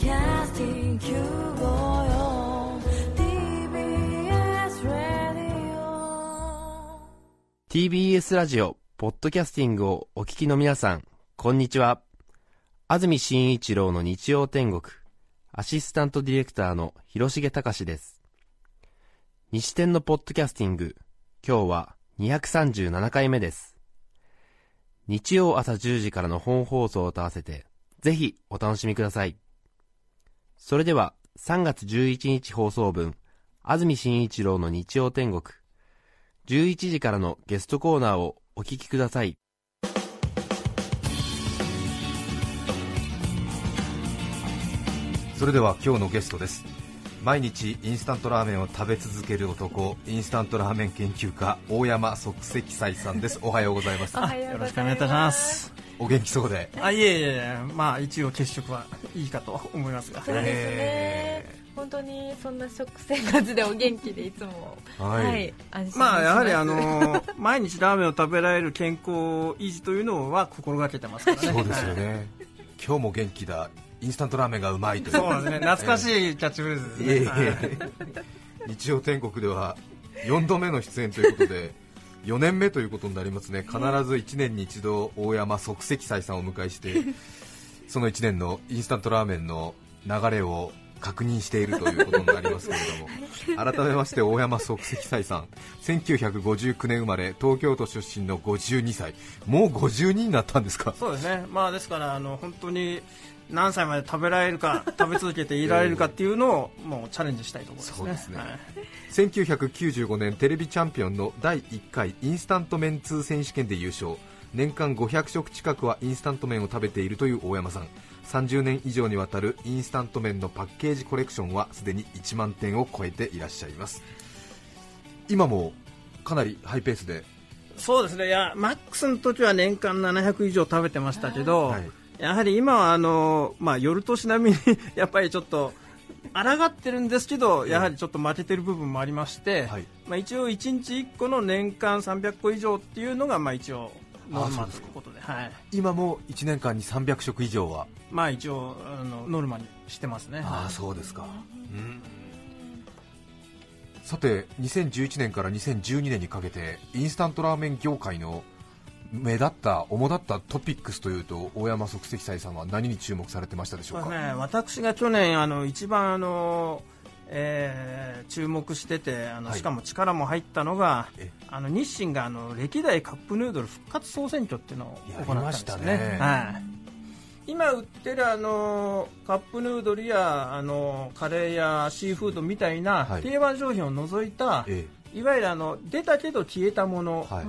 Podcasting 954 TBS Radio TBS ラジオ、ポッドキャスティングをお聞きの皆さん、こんにちは。安住紳一郎の日曜天国、アシスタントディレクターの広重隆です。西天のポッドキャスティング、今日は237回目です。日曜朝10時からの本放送と合わせて、ぜひお楽しみください。それでは、3月11日放送分、安住紳一郎の日曜天国、11時からのゲストコーナーをお聞きください。それでは今日のゲストです毎日インスタントラーメンを食べ続ける男インスタントラーメン研究家大山即席斎さんですおはようございますよろしくお願いいたします。お元気そうで。あ、いえいえ、まあ一応欠食はいいかと思いますが。そうですね。本当にそんな食生活でお元気でいつも。はい。はい、安心しまあやはりあの 毎日ラーメンを食べられる健康維持というのは心がけてますからね。そうですよね。今日も元気だ。インスタントラーメンがうまいという。そうですね。懐かしいキャッチフレーズですね。はいえ。日曜天国では4度目の出演ということで4年目ということになりますね。必ず1年に一度大山即席斎さんをお迎えして その1年のインスタントラーメンの流れを確認しているということになりますけれども。改めまして大山即席斎さん。1959年生まれ東京都出身の52歳。もう52になったんですか？そうですね。まあですからあの本当に何歳まで食べられるか食べ続けていられるかっていうのをもうチャレンジしたいところですね。そうですね。はい。1995年テレビチャンピオンの第1回インスタント麺通選手権で優勝。年間500食近くはインスタント麺を食べているという大山さん。30年以上にわたるインスタント麺のパッケージコレクションはすでに1万点を超えていらっしゃいます。今もかなりハイペースで。そうですね、いやマックスの時は年間700以上食べてましたけど、はいやはり今はあの、まあ、夜年並みに やっぱりちょっと抗ってるんですけど、やはりちょっと負けてる部分もありまして、はい。まあ、一応、1日1個の年間300個以上っていうのが、まあ、一応、ノルマということで、はい。今も1年間に300食以上は？まあ、一応あの、ノルマにしてますね。ああそうですか、うん。さて2011年から2012年にかけてインスタントラーメン業界の目立った主だったトピックスというと大山即席斎さんは何に注目されてましたでしょうか、ね、私が去年あの一番あの、えー注目しててあの、はい。しかも力も入ったのがえあの日清があの歴代カップヌードル復活総選挙っていうのを行ったんですよね。やりましたね。はい、今売ってるあのカップヌードルやあのカレーやシーフードみたいなはい。定番商品を除いた、えい、わゆるあの出たけど消えたもの、えはい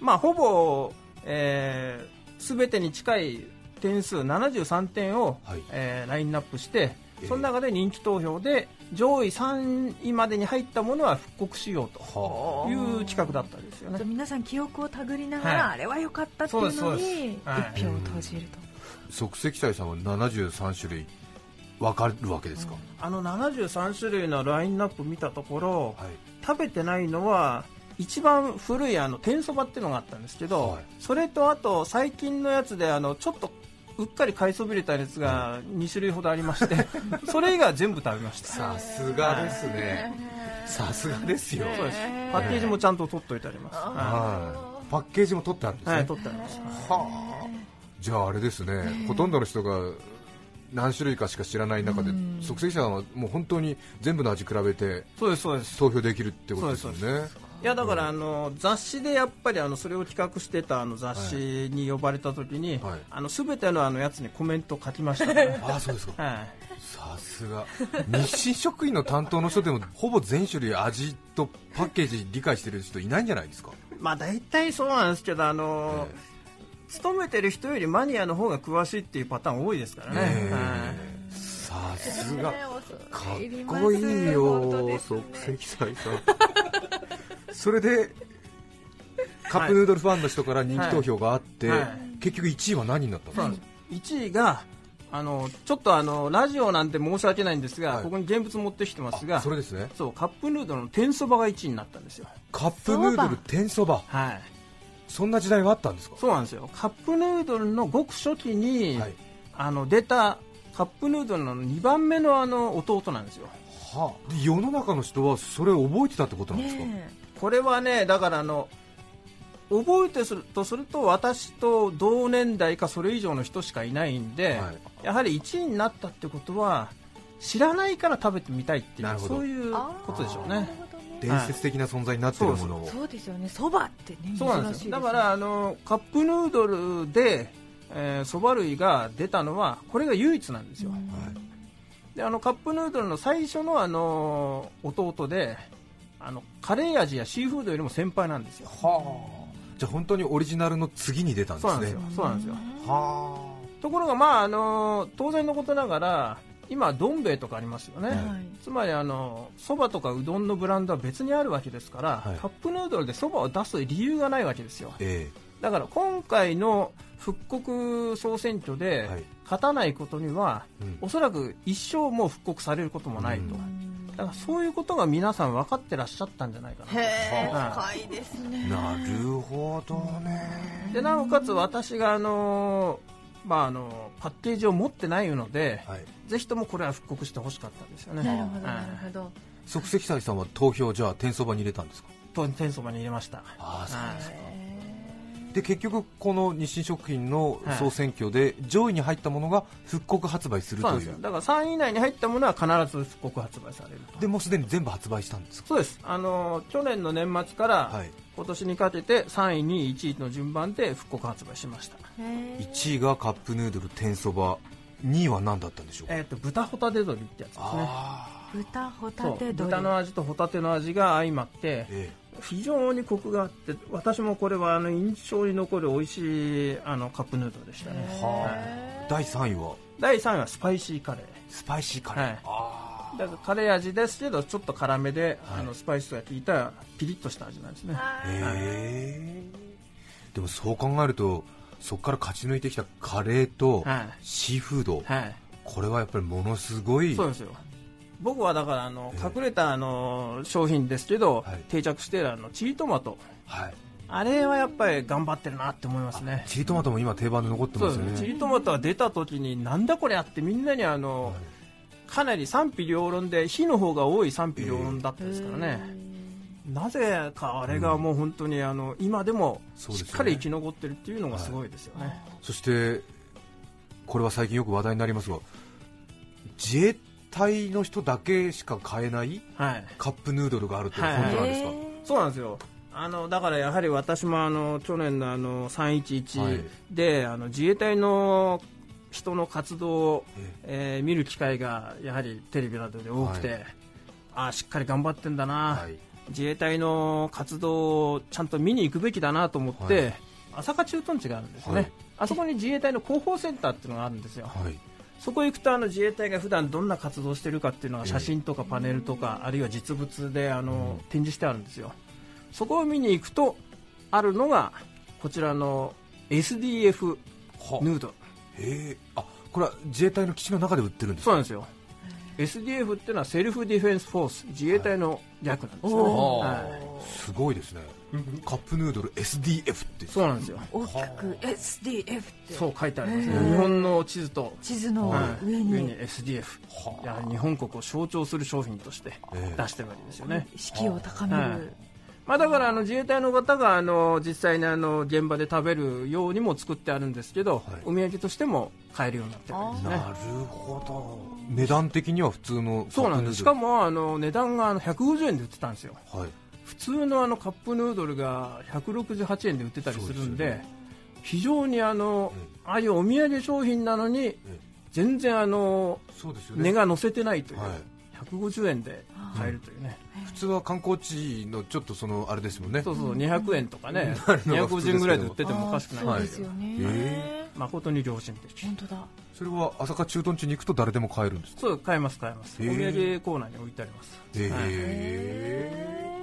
まあ、ほぼ、えー、全てに近い点数73点を、はい。えーラインナップしてええ。その中で人気投票で上位3位までに入ったものは復刻しようはという企画だったんですよね。皆さん記憶をたぐりながら、はい。あれは良かったっていうのにですはい。一票を投じると、即席斎さんは73種類分かるわけですか、あの73種類のラインナップ見たところ、はい。食べてないのは一番古いあの天そばっていうのがあったんですけど、はい。それとあと最近のやつであのちょっとうっかり買いそびれたやつが2種類ほどありまして それ以外は全部食べました。さすがですね。さすがですよ。そうです。パッケージもちゃんと取っといてあります、ははい。パッケージも取ってあるんですい、ね、はい、取ってあります。はあ。じゃああれですね、ほとんどの人が何種類かしか知らない中で、即席者はもう本当に全部の味比べてそうですそうです。投票できるってことですよそうでね。いやだからあの雑誌でやっぱりあのそれを企画してたあの雑誌に呼ばれた時に、はいあの全てのあのやつにコメント書きましたねああそうですか。はいさすが。日清食品の担当の人でも ほぼ全種類味とパッケージ理解してる人いないんじゃないですか？まあ大体そうなんですけどあの、勤めてる人よりマニアの方が詳しいっていうパターン多いですからね、ええはいさすが。かっこいい本よ即席斎さん。それでカップヌードルファンの人から人気投票があって、はい。はい結局1位は何になったんですかそうなんです。1位があのちょっとあのラジオなんて申し訳ないんですが、はい。ここに現物持ってきてますがあそれですね。そうカップヌードルの天そばが1位になったんですよ。カップヌードル天そば？はい。そんな時代があったんですか？そうなんですよ。カップヌードルのごく初期に、はい。あの出たカップヌードルの2番目のあの弟なんですよ。はあ、で世の中の人はそれを覚えてたってことなんですか、ねこれはねだからあの覚えてするとすると私と同年代かそれ以上の人しかいないんで、はい。やはり1位になったってことは知らないから食べてみたいっていうそういうことでしょうね。伝説的な存在になっているものを、そうです。よねそばってねそうなんですよ。だからあのカップヌードルでそば、類が出たのはこれが唯一なんですよ、であのカップヌードルの最初のあの弟であのカレー味やシーフードよりも先輩なんですよ。じゃあ本当にオリジナルの次に出たんですね。そうなんですよ。はところがまああの当然のことながら今どん兵衛とかありますよね、はい。つまりあのそばとかうどんのブランドは別にあるわけですから、はい。カップヌードルでそばを出す理由がないわけですよ。あえ。だから今回の復刻総選挙ではい。勝たないことには、うん。おそらく一生もう復刻されることもないと、うだからそういうことが皆さん分かってらっしゃったんじゃないかなへえはい深いですね。なるほどね。でなおかつ私があの、まあ、あのパッケージを持ってないので、はい。ぜひともこれは復刻してほしかったんですよね。なるほどはないるほど。即席斎さんは投票じゃあ天そばに入れたんですか？と天そばに入れました。ああそうはいですかで結局この日清食品の総選挙で上位に入ったものが復刻発売するという。ですよ。だから3位以内に入ったものは必ず復刻発売されると。でもうすでに全部発売したんですか？そうです。あの去年の年末からはい。今年にかけて3位2位1位の順番で復刻発売しました。1位がカップヌードル天そば。2位は何だったんでしょう？かえっ、と豚ホタテ鶏ってやつですね。あ豚ホタテ鶏。豚の味とホタテの味が相まってーえ非常にコクがあって私もこれはあの印象に残る美味しいあのカップヌードルでしたね。え第3位は？第3位はスパイシーカレー。スパイシーカレー、はい。あだからカレー味ですけどちょっと辛めで、はい。あのスパイスが効いたピリッとした味なんですね。あへえでもそう考えるとそこから勝ち抜いてきたカレーとはい。シーフード、はい。これはやっぱりものすごいそうですよ僕はだからあのええ。隠れたあの商品ですけど、はい。定着しているあのチリトマト。はい、あれはやっぱり頑張ってるなって思いますね。チリトマトも今定番で残ってますすね。チリトマトが出た時になんだこれあってみんなにあの、かなり賛否両論で火の方が多い賛否両論だったですからね、なぜかあれがもう本当にあの今でもしっかり生き残ってるっていうのがすごいですよね、そしてこれは最近よく話題になりますが自衛隊の人だけしか買えないはい。カップヌードルがあるってはい。本当なんですか、そうなんですよ。あのだからやはり私もあの去年のあのはい。311で、あの自衛隊の人の活動を、ええ。ー見る機会がやはりテレビなどで多くて、はい。ああしっかり頑張ってんだな、はい。自衛隊の活動をちゃんと見に行くべきだなと思って、はい。朝霞駐屯地があるんですね、はい。あそこに自衛隊の広報センターっていうのがあるんですよ、はいそこ行くとあの自衛隊が普段どんな活動をしてるかっていうのが写真とかパネルとか、あるいは実物であの、展示してあるんですよ。そこを見に行くとあるのがこちらの SDF はヌードル。へえ。あこれは自衛隊の基地の中で売ってるんですか？そうなんですよ SDF っていうのはセルフディフェンスフォース自衛隊の略なんですよね、はい。すごいですね。カップヌードル SDF って。そうなんですよ。大きく SDF って。そう書いてありますね。日本の地図と地図のはい。上に,、上に SDF いや日本国を象徴する商品としてええ。出してるわけですよね、士気を高める、はいまあ、だからあの自衛隊の方があの実際にあの現場で食べるようにも作ってあるんですけど、お土産としても買えるようになってるんですね。なるほど。値段的には普通のそうなんです。しかもあの値段があの150円で売ってたんですよ。はい。普通のあのカップヌードルが168円で売ってたりするんで非常にあのえああいうお土産商品なのにえ。全然あのそうですよね。値が乗せてないという、はい150円で買えるというね、普通は観光地のちょっとそのあれですもんね。そうそう200円とかねなるのが普通ですけど250円ぐらいで売っててもおかしくない。でですすよね、へ誠に良心的。本当だ。それは朝霞駐屯地に行くと誰でも買えるんですか？そう買えます買えます。お土産コーナーに置いてあります。へはい。え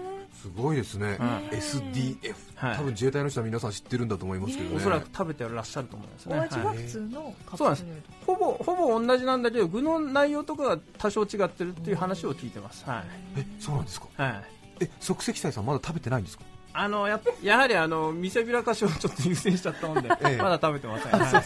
すごいですね、はい SDF、はい。多分自衛隊の人は皆さん知ってるんだと思いますけどね。おそらく食べてらっしゃると思いますね、お味ははい普通のカそうなんです。ップヌードルほぼほぼ同じなんだけど具の内容とかが多少違ってるっていう話を聞いてます。はい、えそうなんですか？はい、え即席斎さんまだ食べてないんですか？あのややはりあの見せびらかしをちょっと優先しちゃったもんで、ええ。まだ食べてません、はい。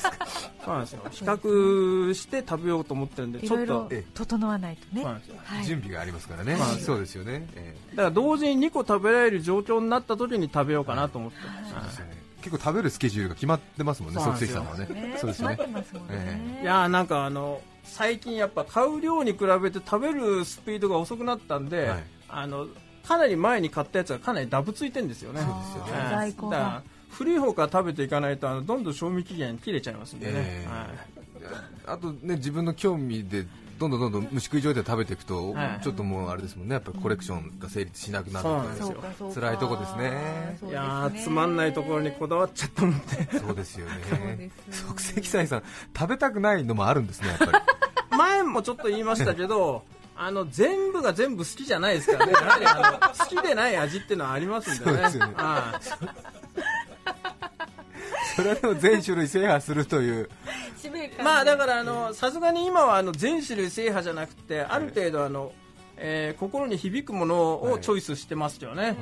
そうなんですよ。比較して食べようと思ってるんでちょっと。いろいろえ整わないとねはい。準備がありますからね、はい。そうですよね、えだから同時に2個食べられる状況になった時に食べようかなと思って、えですよね。結構食べるスケジュールが決まってますもんね、そうなんですよ。即席さんはね。ねそうですよね。いやーなんかあの最近やっぱ買う量に比べて食べるスピードが遅くなったんで、はい。あのかなり前に買ったやつがかなりダブついてるんですよね。そうですよね。はい。在庫が。だから古い方から食べていかないとあのどんどん賞味期限切れちゃいますんでね、ええ。はい。あとね、自分の興味でどんどんどんどん虫食い状態で食べていくと、はい。ちょっともうあれですもんね、やっぱりコレクションが成立しなくなるそうなんですよ。辛いとこですね。そうですね。いやーつまんないところにこだわっちゃったもんで。そうですよね。即席菜さん食べたくないのもあるんですねやっぱり。前もちょっと言いましたけどあの全部が全部好きじゃないですからね。やはりあの好きでない味っていうのはありますんでね。そうですそれはでも全種類制覇するという。まあだからあのさすがに今はあの全種類制覇じゃなくてある程度あの、えー心に響くものをチョイスしてますよね、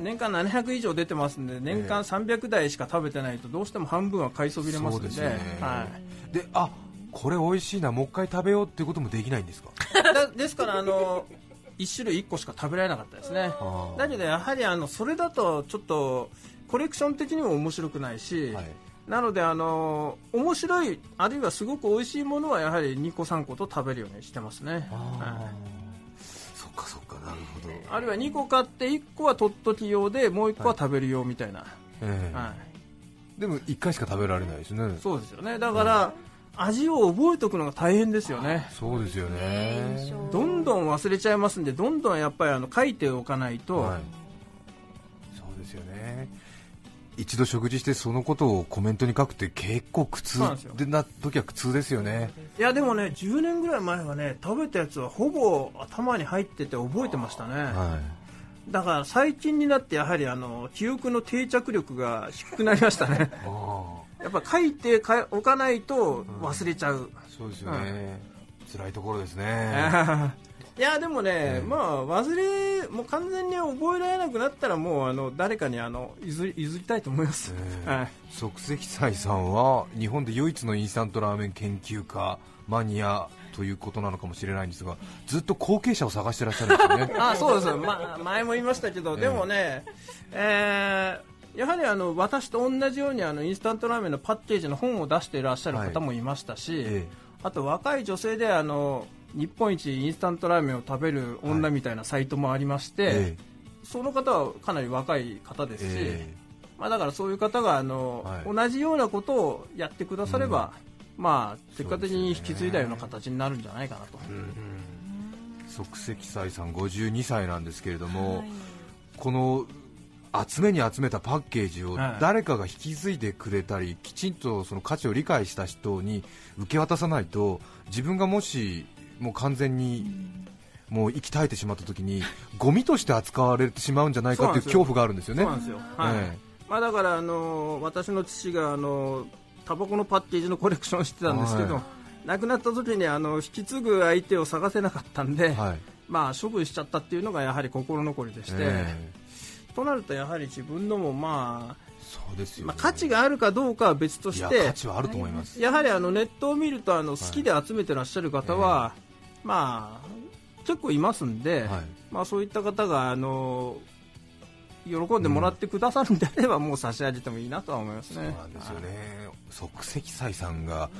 年間700以上出てますんで年間300台しか食べてないとどうしても半分は買いそびれますんで。そうですよね。はい、であこれ美味しいなもう一回食べようっていうこともできないんですか？だ ですからあの1種類1個しか食べられなかったですね。だけどやはりあのそれだとちょっとコレクション的にも面白くないし、はい。なのであの面白いあるいはすごく美味しいものはやはり2個3個と食べるようにしてますね。はい。そっかそっかなるほど、あるいは2個買って1個は取っとき用でもう1個は食べる用みたいな、ええ。はい。でも一回しか食べられないですね。そうですよね。だから、味を覚えておくのが大変ですよね。そうですよね。どんどん忘れちゃいますんでどんどんやっぱりあの書いておかないと、はい、そうですよね。一度食事してそのことをコメントに書くって結構苦痛でな時は苦痛ですよね。いやでもね10年ぐらい前はね食べたやつはほぼ頭に入ってて覚えてましたね。はだから最近になってやはりあの記憶の定着力が低くなりましたね。いああやっぱ書いてかおかないと忘れちゃう、そうですよね、辛いところですね。いやでもね、うんまあ忘れもう完全に覚えられなくなったらもうあの誰かにあの譲り譲りたいと思います、え はい、即席斎さんは日本で唯一のインスタントラーメン研究家マニアということなのかもしれないんですがずっと後継者を探してらっしゃるんですよね。あそうです、まあ、前も言いましたけど、でもね、えーやはりあの私と同じようにあのインスタントラーメンのパッケージの本を出していらっしゃる方もいましたし、えあと若い女性であの日本一インスタントラーメンを食べる女みたいなサイトもありまして、ええ。その方はかなり若い方ですし、えまあ、だからそういう方があの、はい。同じようなことをやってくだされば、まあ、結果的に引き継いだような形になるんじゃないかなと。即席斎さん52歳なんですけれども、はい。この集めに集めたパッケージをはい。誰かが引き継いでくれたり、きちんとその価値を理解した人に受け渡さないと自分がもしもう完全にもう息絶えてしまった時にゴミとして扱われてしまうんじゃないかという恐怖があるんですよね。まあ、だからあの私の父があのタバコのパッケージのコレクションをしてたんですけど、はい。亡くなった時にあの引き継ぐ相手を探せなかったんで、はい。まあ、処分しちゃったっていうのがやはり心残りでして、えとなるとやはり自分のも、まえそうですあよ、ね。まあ価値があるかどうかは別といやして価値はあると思います。やはりあのネットを見るとあの好きで集めてらっしゃる方は、まあ、結構いますんで、はい。まあ、そういった方があの喜んでもらってくださるんであれば、もう差し上げてもいいなとは思いますそうね。なんですよね、即席斎さんが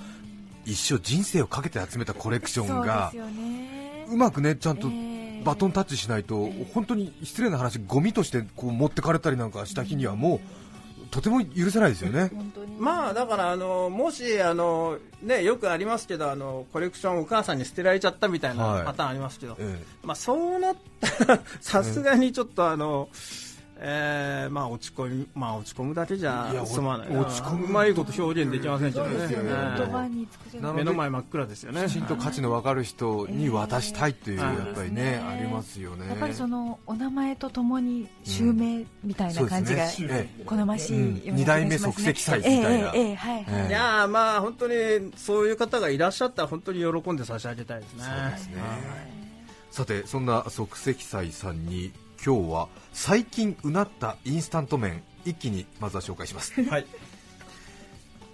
一生人生をかけて集めたコレクションがですよね。うまくねちゃんとええバトンタッチしないと、本当に失礼な話、ゴミとしてこう持ってかれたりなんかした日にはもうとても許せないですよね。まあだからあのもしあの、ね、よくありますけどあのコレクションお母さんに捨てられちゃったみたいはいなパターンありますけど、えまあ、そうなったらさすがにちょっとあの、えーまあ、落ち込み、まあ、落ち込むだけじゃ済まない。落ち込む。うまいこと表現できませんけどね。そうですよね。えー。言葉に尽くせないなので目の前真っ暗ですよね。えきちんと価値の分かる人に渡したいという、ええやっぱりね、ねありますよね。やっぱりそのお名前とともに襲名みたいな感じが好ましい二代目即席祭みたいな。いはい、ええいやーまあ本当にそういう方がいらっしゃったら本当に喜んで差し上げたいですね。そうですね。さてそんな即席斎さんに今日は最近うなったインスタント麺一気にまずは紹介します。はい。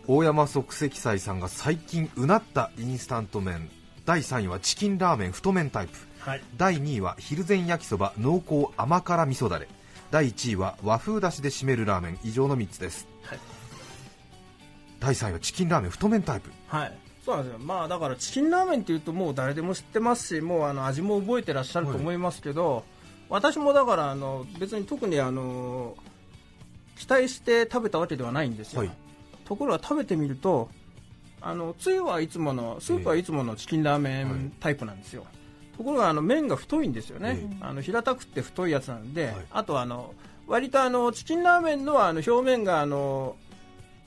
大山即席斎さんが最近うなったインスタント麺。第3位はチキンラーメン太麺タイプ。はい。第2位は昼前焼きそば濃厚甘辛味噌だれ。第1位は和風だしで締めるラーメン。以上の3つです、はい。第3位はチキンラーメン太麺タイプ。はい。そうなんですよ。まあだからチキンラーメンっていうともう誰でも知ってますしもうあの味も覚えてらっしゃると思いますけど、私もだからあの別に特にあの期待して食べたわけではないんですよ、はい。ところが食べてみるとあのつゆはいつものスープはいつものチキンラーメはい。ンタイプなんですよ、ところがあの麺が太いんですよね、えあの平たくって太いやつなんで、はい。あとあの割とあのチキンラーメンのあの表面があの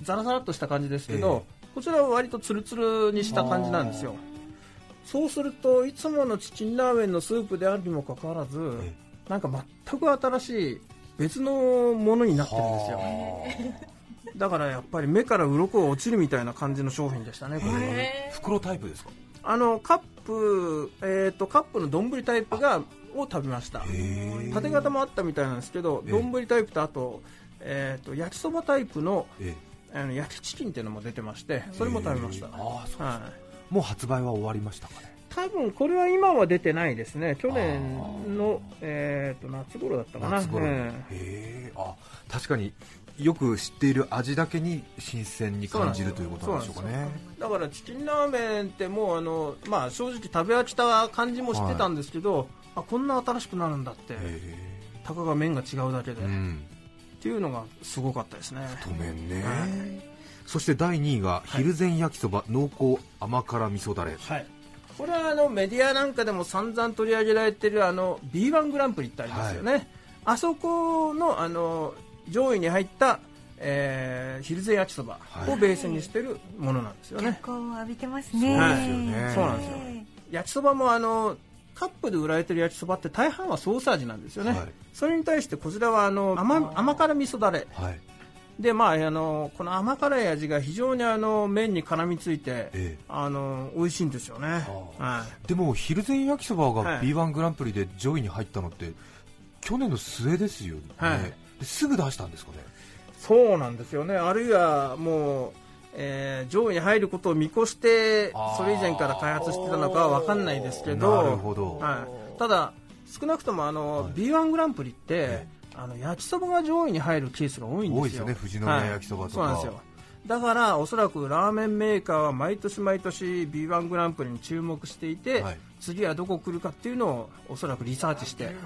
ザラザラっとした感じですけど、こちらは割とツルツルにした感じなんですよ。そうするといつものチキンラーメンのスープであるにもかかわらず、えなんか全く新しい別のものになってるんですよ。だからやっぱり目から鱗が落ちるみたいな感じの商品でしたねこれ袋タイプですか？あのカップ、えー、とカップの丼タイプがを食べました。へ縦型もあったみたいなんですけどええ。丼タイプとあと,、えー、と焼きそばタイプのえあの焼きチキンっていうのも出てましてそれも食べました、ああそうはい、もう発売は終わりましたかね？多分これは今は出てないですね。去年の、えー、と夏頃だったかな。夏頃。に、えあ確かによく知っている味だけに新鮮に感じるということなんでしょうかね。えだからチキンラーメンってもうあの、まあ、正直食べ飽きた感じもしてたんですけど、あこんな新しくなるんだって。へたかが麺が違うだけで、うん。ていうのがすごかったですね。太麺ね、はい。そして第2位が昼前焼きそば濃厚甘辛味噌だれ。はいこれはあのメディアなんかでも散々取り上げられてるあの B1 グランプリってありますよね、あそこのあの上位に入った、えー、昼前焼きそばをベースにしてるものなんですよね、脚光を浴びてますそうね。ですよね。そうなんですよ。焼きそばもあのカップで売られてる焼きそばって大半はソース味なんですよね、はい。それに対してこちらはあの甘甘辛味噌だれ。はいで、まあ、あのこの甘辛い味が非常にあの麺に絡みついて、ええ。あの美味しいんですよね、はでも昼前焼きそばがはい。B1 グランプリで上位に入ったのって去年の末ですよね、はい。ですぐ出したんですかね。い、そうなんですよね。あるいはもう、えー上位に入ることを見越してそれ以前から開発してたのかは分かんないですけど。なるほど。はい、ただ少なくともあの、B1 グランプリって、えあの焼きそばが上位に入るケースが多いんですよ。多いですよね富士宮焼きそばとか。はいそうなんですよ。だからおそらくラーメンメーカーは毎年毎年 B1 グランプリに注目していて、はい。次はどこ来るかっていうのをおそらくリサーチして、はい。や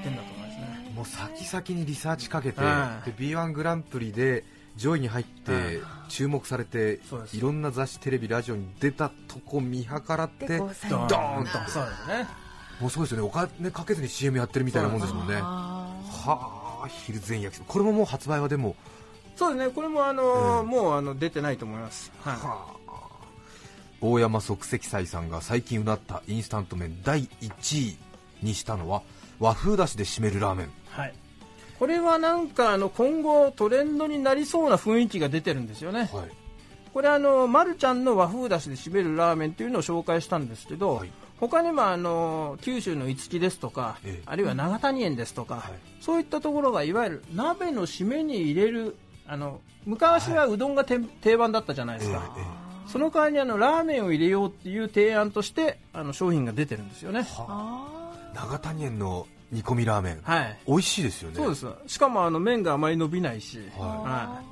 ってんだと思いますね。もう先々にリサーチかけて、はい。で B1 グランプリで上位に入って、はい。注目されていろんな雑誌テレビラジオに出たとこ見計らってドーンと。そうですね。もうそうですよね。お金かけずに CM やってるみたいなもんですもんねはああ昼前焼きそばこれももう発売はでもそうですねこれもあの、うん。もうあの出てないと思います、はい。はあ。大山即席斎さんが最近うなったインスタント麺第1位にしたのは和風だしで締めるラーメン。はい、これはなんかあの今後トレンドになりそうな雰囲気が出てるんですよね。はい。これあの、ま、るちゃんの和風だしで締めるラーメンというのを紹介したんですけど、はい他にもあの九州の五木ですとか、ええ。あるいは長谷園ですとか、はい。そういったところがいわゆる鍋の締めに入れるあの昔はうどんがて定番だったじゃないですか、えええその代わりにあのラーメンを入れようっていう提案としてあの商品が出てるんですよね。長谷園の煮込みラーメン、はい。美味しいですよね。そうです。しかもあの麺があまり伸びないし、はは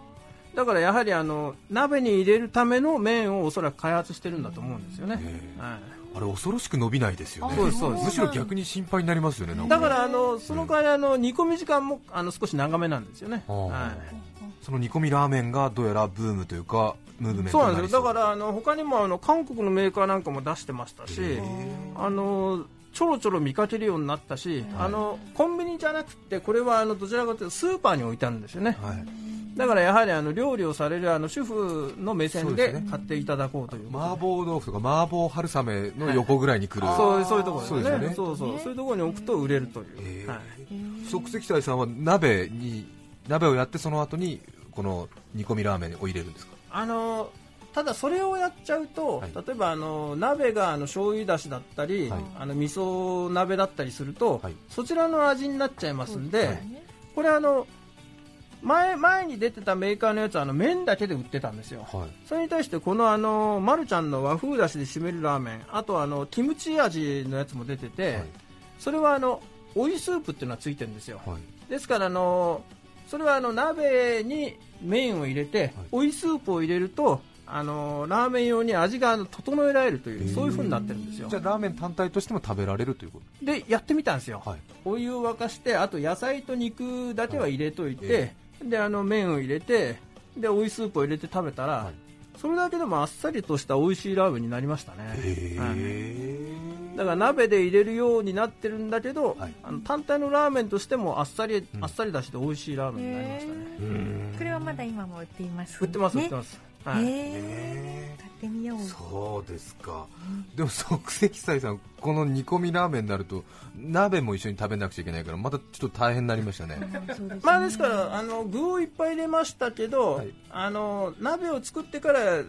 い、だからやはりあの鍋に入れるための麺をおそらく開発してるんだと思うんですよね、ええ。はいあれ恐ろしく伸びないですよね。むしろ逆に心配になりますよねだからあのその代わりあの煮込み時間もあの少し長めなんですよね、はい。その煮込みラーメンがどうやらブームというかムーブメントそう。になんですよ。だからあの他にもあの韓国のメーカーなんかも出してましたしあのちょろちょろ見かけるようになったし、あのコンビニじゃなくてこれはあのどちらかというとスーパーに置いてあるんですよね、はいだからやはりあの料理をされるあの主婦の目線で買っていただこうという。ことで麻婆豆腐とか麻婆春雨の横ぐらいに来る、そうそういうところですね。そうですよね。そうそう。そういうところに置くと売れるという、へー。はい。即席隊さんは鍋に鍋をやってその後にこの煮込みラーメンを入れるんですか？あのただそれをやっちゃうと、はい。例えばあの鍋があの醤油だしだったり、はい。あの味噌鍋だったりすると、はい。そちらの味になっちゃいますんで、これあの前前に出てたメーカーのやつはあの麺だけで売ってたんですよ。はい。それに対してこのあのマルちゃんの和風だしで締めるラーメンあとあのキムチ味のやつも出てて、はい。それはあの追いスープっていうのがついてるんですよ、はい。ですからあのそれはあの鍋に麺を入れて、追い。スープを入れるとあのラーメン用に味が整えられるというそういう風になってるんですよ。じゃあラーメン単体としても食べられるというこでやってみたんですよ、とはい。お湯を沸かしてあと野菜と肉だけは入れといて、えであの麺を入れてで追いスープを入れて食べたら、はい。それだけでもあっさりとした美味しいラーメンになりましたね、へはい。えだから鍋で入れるようになってるんだけど、はい。あの単体のラーメンとしてもあっさり、うん。あっさり出して美味しいラーメンになりましたね、これはまだ今も売っています売ってます、売ってねます、はい。へへー。買ってみよう。そうですか、でも即席斎さん、この煮込みラーメンになると鍋も一緒に食べなくちゃいけないからまたちょっと大変になりましたね。ね。まあですからあの具をいっぱい入れましたけど、はい。あの鍋を作ってから、う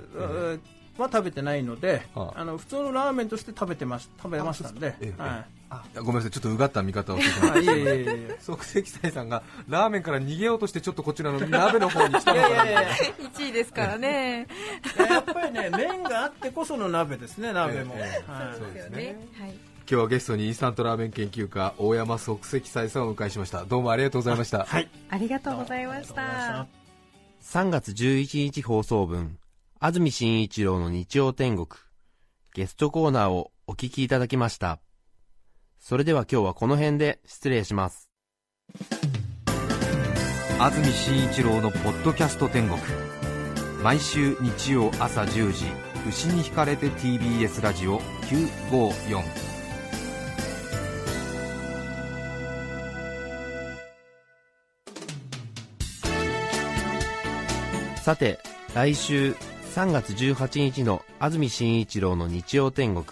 は食べてないので、はあ。あの普通のラーメンとして食べてまし食べましたんで、ええはい。あごめんなさい、ちょっとうがった見方をしてしまあいいえいえいえいえ。即席斎さんがラーメンから逃げようとしてちょっとこちらの鍋の方に来たいのかなやいやいや1位ですからね。いややっぱりね麺があってこその鍋ですね鍋も、ええはい。そうですね。はい。今日はゲストにインスタントラーメン研究家大山即席斎さんをお迎えしました。どうもありがとうございました、はい。ありがとうございました。3月11日放送分、安住紳一郎の日曜天国、ゲストコーナーをお聞きいただきました。それでは今日はこの辺で失礼します。安住紳一郎のポッドキャスト天国毎週日曜朝10時牛に引かれて TBS ラジオ954さて、来週3月18日の安住紳一郎の日曜天国。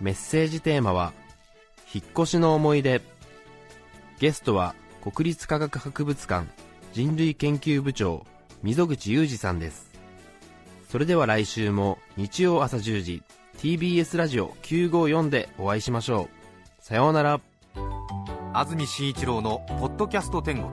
メッセージテーマは、引っ越しの思い出。ゲストは国立科学博物館人類研究部長溝口裕二さんです。それでは来週も日曜朝10時 TBS ラジオ954でお会いしましょう。さようなら。安住紳一郎の「ポッドキャスト天国」